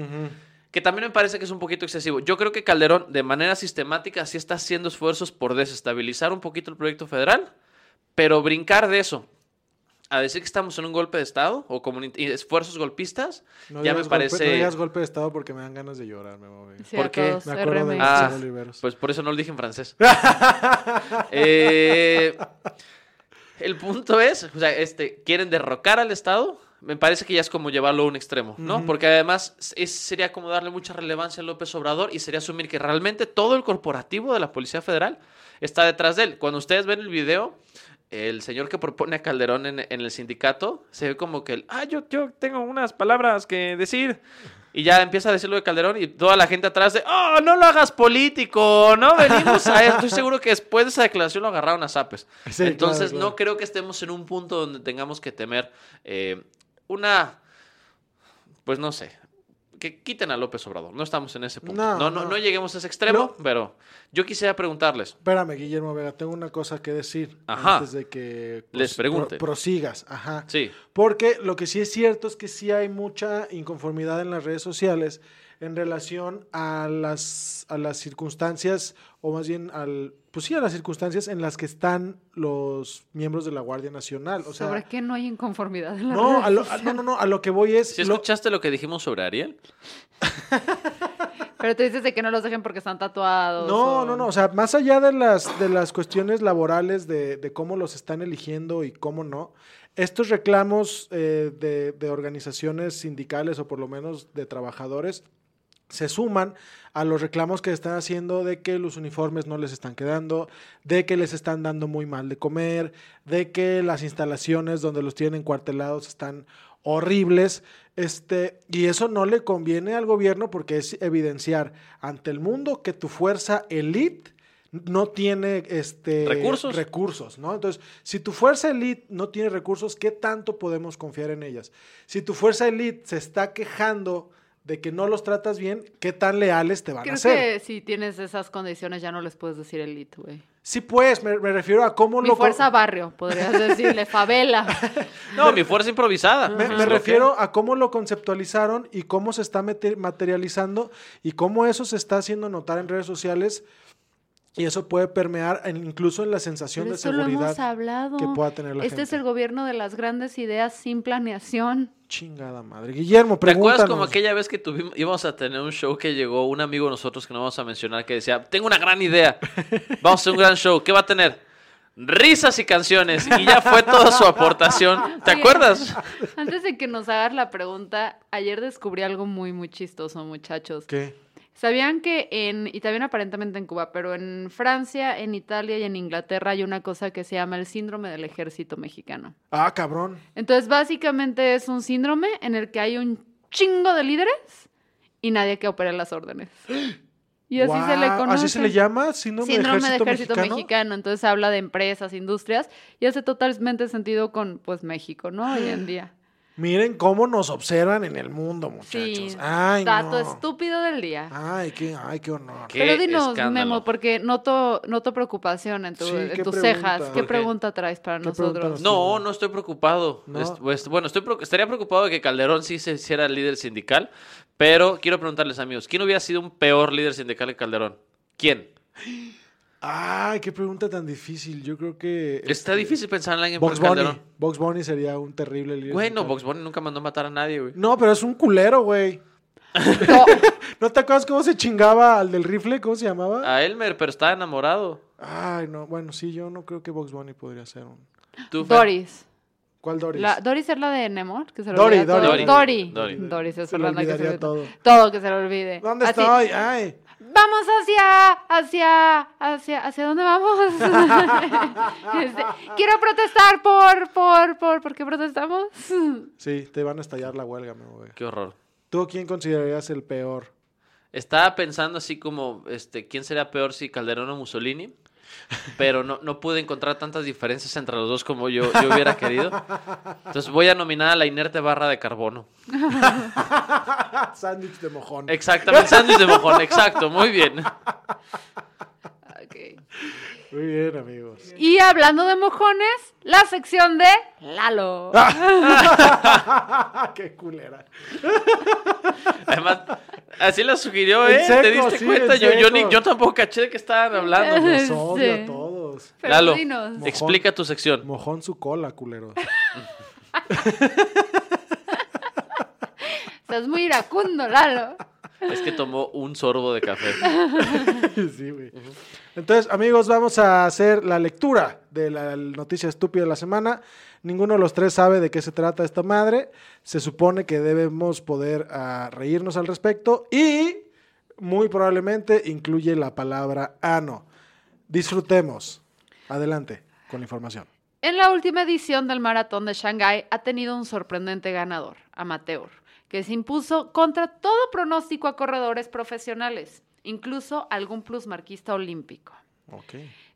Que también me parece que es un poquito excesivo. Yo creo que Calderón, de manera sistemática, sí está haciendo esfuerzos por desestabilizar un poquito el proyecto federal, pero brincar de eso a decir que estamos en un golpe de Estado o como esfuerzos golpistas, No ya me digas golpe- parece... no digas golpe de estado porque me dan ganas de llorar, me voy. Sí, ¿Por qué? Me acuerdo de. Ah. Pues por eso no lo dije en francés. Eh, el punto es, o sea, este, quieren derrocar al Estado. Me parece que ya es como llevarlo a un extremo, ¿no? Ujú. Porque además es- sería como darle mucha relevancia a López Obrador y sería asumir que realmente todo el corporativo de la Policía Federal está detrás de él. Cuando ustedes ven el video, el señor que propone a Calderón en, en el sindicato se ve como que, el, ah, yo, yo tengo unas palabras que decir. Y ya empieza a decirlo de Calderón y toda la gente atrás de, oh, no lo hagas político, no venimos a. Estoy seguro que después de esa declaración lo agarraron a zapes. Sí, Entonces claro, claro. no creo que estemos en un punto donde tengamos que temer eh, una, pues no sé, que quiten a López Obrador. No estamos en ese punto. No, No, no, lleguemos a ese extremo, pero yo quisiera preguntarles. Espérame, Guillermo Vega, tengo una cosa que decir Ajá. antes de que Les pregunte. pro- prosigas. Ajá. Sí, Porque lo que sí es cierto es que sí hay mucha inconformidad en las redes sociales en relación a las, a las circunstancias, o más bien al, pues sí, a las circunstancias en las que están los miembros de la Guardia Nacional. O sea, ¿Sobre qué no hay inconformidad en la no, a lo, a- no, no, no, a lo que voy es... ¿sí lo- escuchaste lo que dijimos sobre Ariel? Pero tú dices de que no los dejen porque están tatuados. No, o- no, no. O sea, más allá de las, de las cuestiones laborales de, de cómo los están eligiendo y cómo no, estos reclamos eh, de, de organizaciones sindicales o por lo menos de trabajadores se suman a los reclamos que están haciendo de que los uniformes no les están quedando, de que les están dando muy mal de comer, de que las instalaciones donde los tienen cuartelados están horribles, este, y eso no le conviene al gobierno porque es evidenciar ante el mundo que tu fuerza elite no tiene este Recursos. recursos, ¿no? Entonces, si tu fuerza elite no tiene recursos, ¿qué tanto podemos confiar en ellas? Si tu fuerza elite se está quejando de que no los tratas bien, ¿qué tan leales te van Creo a ser? que si tienes esas condiciones ya no les puedes decir elite, güey. Sí, pues, me, me refiero a cómo Mi lo... fuerza barrio, podrías decirle, favela. No, mi fuerza improvisada. Me, me refiero a cómo lo conceptualizaron y cómo se está materializando y cómo eso se está haciendo notar en redes sociales y eso puede permear en- incluso en la sensación Pero de eso lo hemos seguridad hablado. que pueda tener la Este es el gobierno de las grandes ideas sin planeación. Chingada madre. Guillermo, ¿Te acuerdas pregúntanos. como aquella vez que tuvimos, íbamos a tener un show que llegó un amigo de nosotros que no vamos a mencionar que decía, tengo una gran idea, vamos a hacer un gran show, ¿qué va a tener? Risas y canciones. Y ya fue toda su aportación. ¿Te Oye, acuerdas? Antes de que nos hagas la pregunta, ayer descubrí algo muy, muy chistoso, muchachos. ¿Qué? ¿Sabían que en, y también aparentemente en Cuba, pero en Francia, en Italia y en Inglaterra hay una cosa que se llama el síndrome del ejército mexicano? Ah, cabrón. Entonces, básicamente es un síndrome en el que hay un chingo de líderes y nadie que opere las órdenes. Y así se le conoce. ¿Así se le llama? Síndrome, Síndrome de ejército, mexicano. mexicano. Entonces habla de empresas, industrias y hace totalmente sentido con pues México, ¿no? Hoy en día. Miren cómo nos observan en el mundo, muchachos. Sí. Ay, dato no. estúpido del día. Ay, qué, ay, qué honor. Qué Pero dinos, escándalo. Memo, porque noto, noto preocupación en, tu- Sí, en ¿qué tus pregunta? cejas. ¿Por ¿Qué qué? pregunta traes para ¿Qué pregunta nosotros? nos- No, no estoy preocupado. No. Es- pues, bueno, estoy estaría preocupado de que Calderón sí se hiciera el líder sindical, pero quiero preguntarles, amigos, ¿quién hubiera sido un peor líder sindical que Calderón? ¿Quién? Ay, qué pregunta tan difícil. Yo creo que. Está este, difícil pensar en alguien Box Bunny. Calderón. Box Bunny sería un terrible líder. Güey, no. Box Bunny nunca mandó matar a nadie, güey. No, pero es un culero, güey. No, ¿No te acuerdas cómo se chingaba al del rifle? ¿Cómo se llamaba? A Elmer, pero estaba enamorado. Ay, no. Bueno, sí, yo no creo que Box Bunny podría ser un. Doris. ¿Cuál Doris? La, Doris es la de Nemo, que se le Dory, olvida todo. Dory. Dory. Dory. Doris es Fernanda que se le olvidaría todo. Todo que se le olvide. ¿Dónde Así, estoy? Ay. Vamos hacia, hacia, hacia, ¿hacia dónde vamos? Este, quiero protestar por, por, por, ¿por qué protestamos? Sí, te van a estallar la huelga, mi güey. Qué horror. ¿Tú quién considerarías el peor? Estaba pensando así como, este, ¿quién sería peor si Calderón o Mussolini? Pero no, no pude encontrar tantas diferencias entre los dos como yo, yo hubiera querido. Entonces voy a nominar a la inerte barra de carbono. Sándwich de mojón. Exactamente, sándwich de mojón, exacto, muy bien. Ok. Muy bien, amigos. Y hablando de mojones, la sección de Lalo. qué culera. Además, así la sugirió, ¿eh? seco, ¿Te diste sí, cuenta? en Yo, yo, ni- seco. yo tampoco caché de qué estaban hablando. Nos odia Sí. a todos. Pero Lalo. Mojón. explica tu sección. Mojón su cola, culero. Estás muy iracundo, Lalo. Es que tomó un sorbo de café. sí, güey. Entonces, amigos, vamos a hacer la lectura de la noticia estúpida de la semana. Ninguno de los tres sabe de qué se trata esta madre. Se supone que debemos poder ah, reírnos al respecto y muy probablemente incluye la palabra ano. Disfrutemos. Adelante con la información. En la última edición del Maratón de Shanghái ha tenido un sorprendente ganador, amateur, que se impuso contra todo pronóstico a corredores profesionales, incluso algún plusmarquista olímpico.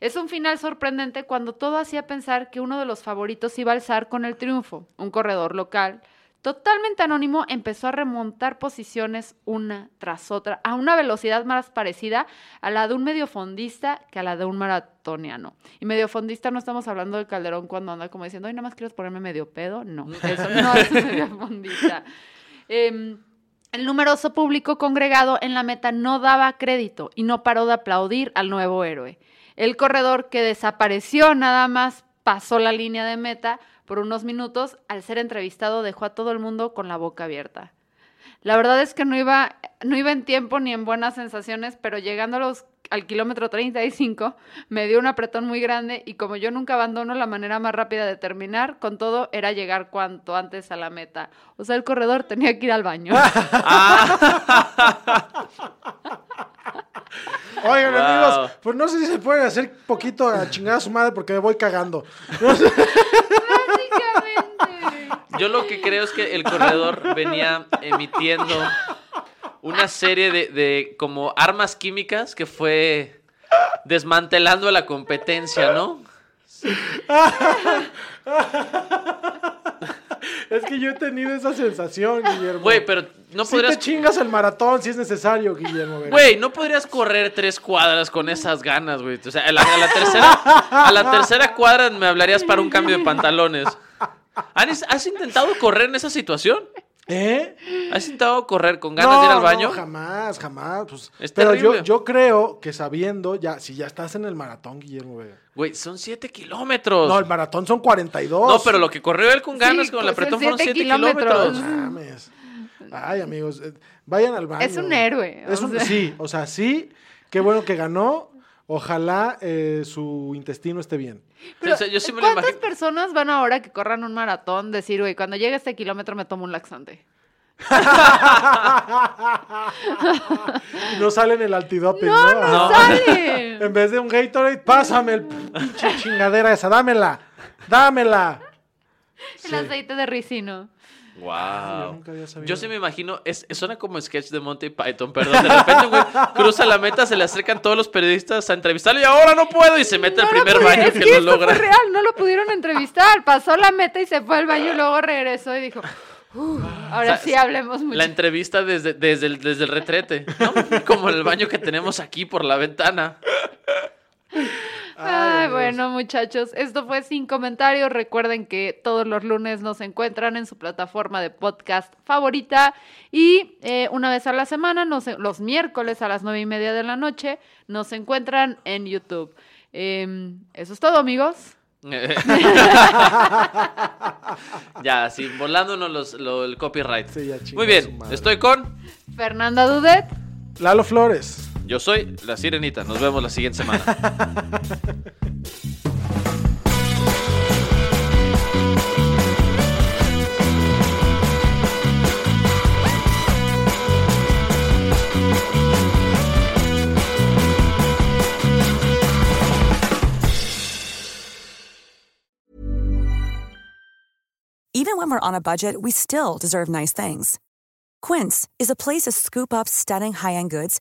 Es un final sorprendente cuando todo hacía pensar que uno de los favoritos iba a alzar con el triunfo. Un corredor local, totalmente anónimo, empezó a remontar posiciones una tras otra a una velocidad más parecida a la de un mediofondista que a la de un maratoniano. Y mediofondista no estamos hablando del Calderón cuando anda como diciendo, ay, nada más quiero ponerme medio pedo. No, eso no es mediofondista. Em, el numeroso público congregado en la meta no daba crédito y no paró de aplaudir al nuevo héroe. El corredor que desapareció nada más pasó la línea de meta por unos minutos, al ser entrevistado dejó a todo el mundo con la boca abierta. La verdad es que no iba, no iba en tiempo ni en buenas sensaciones, pero llegando a los, al kilómetro 35 me dio un apretón muy grande y como yo nunca abandono la manera más rápida de terminar, con todo era llegar cuanto antes a la meta. O sea, el corredor tenía que ir al baño. Oigan, Wow. amigos, pues no sé si se pueden hacer poquito a chingar a su madre porque me voy cagando. Básicamente. Yo lo que creo es que el corredor venía emitiendo una serie de, de como armas químicas que fue desmantelando la competencia, ¿no? Es que yo he tenido esa sensación, Guillermo. Güey, pero no Sí podrías... te chingas el maratón si es necesario, Guillermo. Güey, no podrías correr tres cuadras con esas ganas, güey. O sea, a la, a la tercera, a la tercera cuadra me hablarías para un cambio de pantalones. ¿Has, has intentado correr en esa situación? ¿Eh? ¿Has intentado correr con ganas de ir al baño? No, jamás, jamás. Pues, Es pero yo, yo creo que sabiendo, ya, si ya estás en el maratón, Guillermo Vera. Güey, son siete kilómetros. No, el maratón son 42. No, pero lo que corrió él con ganas, Sí, con el pues, apretón, son fueron siete 7 kilómetros. kilómetros. No mames. Ay, amigos, eh, vayan al baño. Es un héroe, Es o un- sea. Sí, o sea, sí. Qué bueno que ganó. Ojalá eh, su intestino esté bien. Pero, O sea, yo sí me lo ¿Cuántas imagino. personas van ahora que corran un maratón decir, güey, cuando llegue a este kilómetro me tomo un laxante? No sale en el antidoping, ¡No, ¿no? no, No. sale! En vez de un Gatorade, pásame el pinche chingadera esa, dámela. Dámela. El aceite de ricino. Yo Wow. nunca había sabido. Yo sí me imagino, es, suena como sketch de Monty Python, perdón. De repente, güey, cruza la meta, se le acercan todos los periodistas a entrevistarlo y ahora no puedo y se mete al No primer baño es que, que, lo esto logra. fue real, no lo pudieron entrevistar. Pasó la meta y se fue al baño y luego regresó y dijo, "Uf, ahora O sea, sí hablemos mucho. La entrevista desde, desde, el, desde el retrete, ¿no? Como el baño que tenemos aquí por la ventana. Ay, bueno, muchachos, esto fue Sin Comentarios. Recuerden que todos los lunes nos encuentran en su plataforma de podcast favorita y eh, una vez a la semana, nos- los miércoles a las nueve y media de la noche, nos encuentran en YouTube. Em, eso es todo, amigos. ya, sí, volándonos los, lo- el copyright. Sí, ya chingó Muy bien, estoy con. Fernanda Dudet. Lalo Flores. Yo soy la sirenita. Nos vemos la siguiente semana. Even when we're on a budget, we still deserve nice things. Quince is a place to scoop up stunning high-end goods